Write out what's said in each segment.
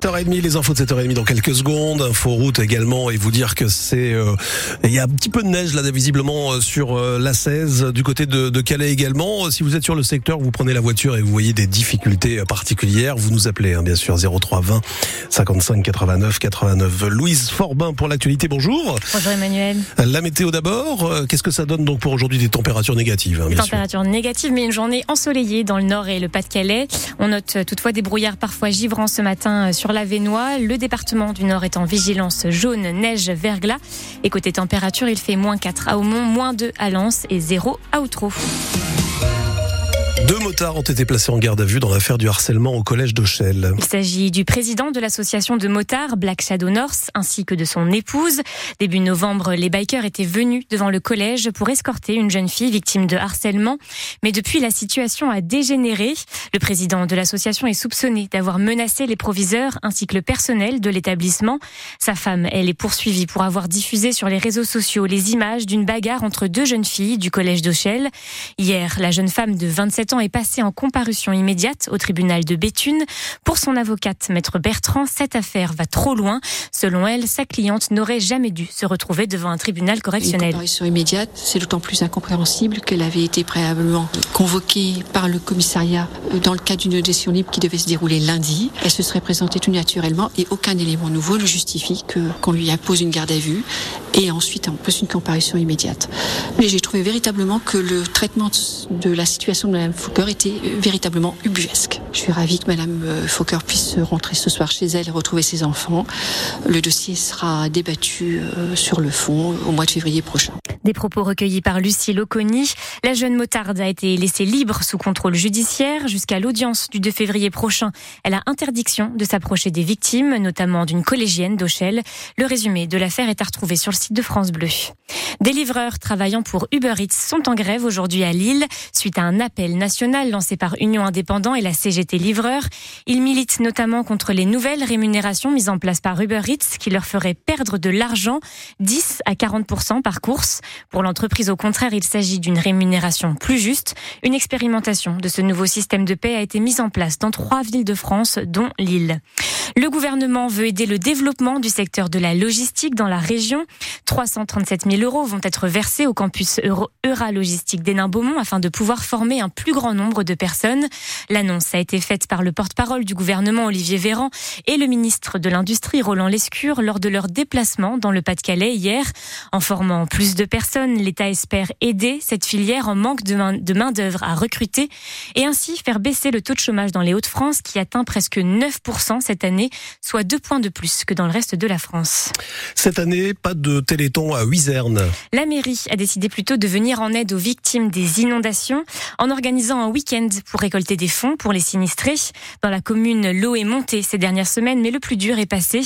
7h30, les infos de 7h30 dans quelques secondes, info route également et vous dire que c'est euh, il y a un petit peu de neige là visiblement euh, sur euh, la 16 du côté de, de, Calais également. Si vous êtes sur le secteur, vous prenez la voiture et vous voyez des difficultés particulières, vous nous appelez hein, bien sûr 03 20 55 89 89. Louise Forbin pour l'actualité. Bonjour. Bonjour Emmanuel. La météo d'abord, qu'est-ce que ça donne donc pour aujourd'hui des températures négatives hein, Températures négatives mais une journée ensoleillée dans le nord et le Pas-de-Calais. On note toutefois des brouillards parfois givrants ce matin sur la Vénois. Le département du Nord est en vigilance jaune, neige, verglas. Et côté température, il fait moins 4 à Aumont, moins 2 à Lens et 0 à Outreau. Deux motards ont été placés en garde à vue dans l'affaire du harcèlement au collège d'Auchel. Il s'agit du président de l'association de motards Black Shadow North ainsi que de son épouse. Début novembre, les bikers étaient venus devant le collège pour escorter une jeune fille victime de harcèlement. Mais depuis, la situation a dégénéré. Le président de l'association est soupçonné d'avoir menacé les proviseurs ainsi que le personnel de l'établissement. Sa femme, elle est poursuivie pour avoir diffusé sur les réseaux sociaux les images d'une bagarre entre deux jeunes filles du collège d'Auchel. Hier, la jeune femme de 27 ans est passé en comparution immédiate au tribunal de Béthune. Pour son avocate, maître Bertrand, cette affaire va trop loin. Selon elle, sa cliente n'aurait jamais dû se retrouver devant un tribunal correctionnel. Une comparution immédiate, c'est d'autant plus incompréhensible qu'elle avait été préalablement convoquée par le commissariat dans le cadre d'une audition libre qui devait se dérouler lundi. Elle se serait présentée tout naturellement et aucun élément nouveau ne justifie qu'on lui impose une garde à vue et ensuite on pose une comparution immédiate. Mais j'ai trouvé véritablement que le traitement de la situation de Mme Foucault était véritablement ubuesque. Je suis ravie que euh, Fokker puisse rentrer ce soir chez elle et retrouver ses enfants. Le dossier sera débattu euh, sur le fond au mois de février prochain. Des propos recueillis par Lucie Loconi. La jeune motarde a été laissée libre sous contrôle judiciaire jusqu'à l'audience du 2 février prochain. Elle a interdiction de s'approcher des victimes, notamment d'une collégienne d'Auchel. Le résumé de l'affaire est à retrouver sur le site de France Bleu. Des livreurs travaillant pour Uber Eats sont en grève aujourd'hui à Lille suite à un appel national lancé par Union Indépendant et la CGT Livreurs. Ils militent notamment contre les nouvelles rémunérations mises en place par Uber Eats qui leur feraient perdre de l'argent 10 à 40% par course. Pour l'entreprise, au contraire, il s'agit d'une rémunération plus juste. Une expérimentation de ce nouveau système de paie a été mise en place dans trois villes de France, dont Lille. Le gouvernement veut aider le développement du secteur de la logistique dans la région. 337 000 euros vont être versés au campus Euralogistique d'Hénin-Beaumont afin de pouvoir former un plus grand nombre de personnes. L'annonce a été faite par le porte-parole du gouvernement Olivier Véran et le ministre de l'Industrie Roland Lescure lors de leur déplacement dans le Pas-de-Calais hier. En formant plus de personnes, l'État espère aider cette filière en manque de main-d'œuvre à recruter et ainsi faire baisser le taux de chômage dans les Hauts-de-France qui atteint presque 9% cette année soit deux points de plus que dans le reste de la France. Cette année, pas de téléthon à Huizerne. La mairie a décidé plutôt de venir en aide aux victimes des inondations en organisant un week-end pour récolter des fonds pour les sinistrés. Dans la commune, l'eau est montée ces dernières semaines, mais le plus dur est passé.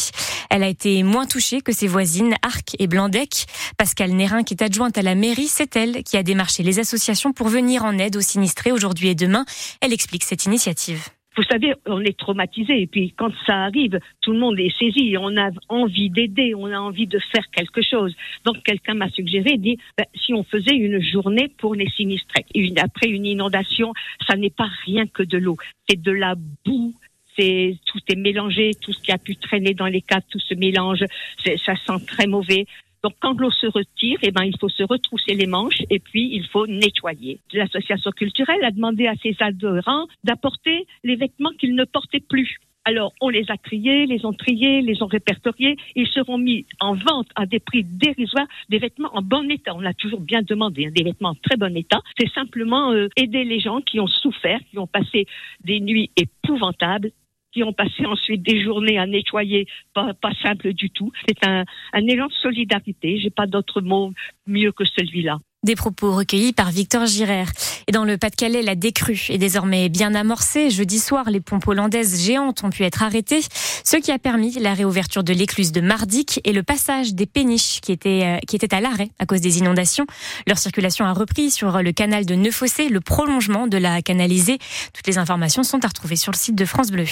Elle a été moins touchée que ses voisines Arc et Blandec. Pascal Nérin, qui est adjointe à la mairie, c'est elle qui a démarché les associations pour venir en aide aux sinistrés aujourd'hui et demain. Elle explique cette initiative vous savez, on est traumatisé et puis quand ça arrive, tout le monde est saisi. On a envie d'aider, on a envie de faire quelque chose. Donc quelqu'un m'a suggéré, dit, ben, si on faisait une journée pour les sinistrés. Une, après une inondation, ça n'est pas rien que de l'eau, c'est de la boue, c'est tout est mélangé, tout ce qui a pu traîner dans les caves, tout se mélange, ça sent très mauvais. Donc, quand l'eau se retire, eh ben, il faut se retrousser les manches et puis il faut nettoyer. L'association culturelle a demandé à ses adhérents d'apporter les vêtements qu'ils ne portaient plus. Alors, on les a triés, les ont triés, les ont répertoriés. Ils seront mis en vente à des prix dérisoires, des vêtements en bon état. On l'a toujours bien demandé, hein, des vêtements en très bon état. C'est simplement euh, aider les gens qui ont souffert, qui ont passé des nuits épouvantables qui ont passé ensuite des journées à nettoyer, pas, pas simple du tout. C'est un, un élan de solidarité. J'ai pas d'autre mot mieux que celui-là. Des propos recueillis par Victor Girard. Et dans le Pas-de-Calais, la décrue est désormais bien amorcée. Jeudi soir, les pompes hollandaises géantes ont pu être arrêtées, ce qui a permis la réouverture de l'écluse de Mardic et le passage des péniches qui étaient, euh, qui étaient à l'arrêt à cause des inondations. Leur circulation a repris sur le canal de Neuffossé, le prolongement de la canalisée. Toutes les informations sont à retrouver sur le site de France Bleu.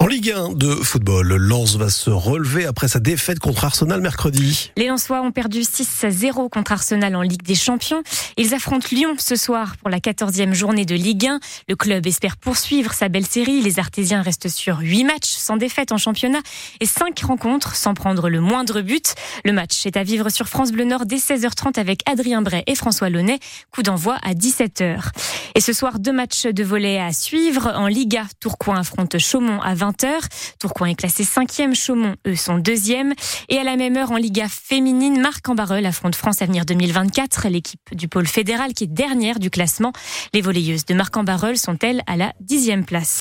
En Ligue 1 de football, Lens va se relever après sa défaite contre Arsenal mercredi. Les Lensois ont perdu 6 à 0 contre Arsenal en Ligue des Champions ils affrontent Lyon ce soir pour la 14e journée de Ligue 1. Le club espère poursuivre sa belle série. Les Artésiens restent sur 8 matchs sans défaite en championnat et 5 rencontres sans prendre le moindre but. Le match est à vivre sur France Bleu Nord dès 16h30 avec Adrien Bray et François Launay. Coup d'envoi à 17h. Et ce soir, deux matchs de volet à suivre. En Liga, Tourcoing affronte Chaumont à 20h. Tourcoing est classé 5e, Chaumont, eux, sont 2e. Et à la même heure, en Liga féminine, Marc Ambarel affronte France Avenir 2024 du pôle fédéral qui est dernière du classement. Les volleyeuses de Marc en sont elles à la dixième place.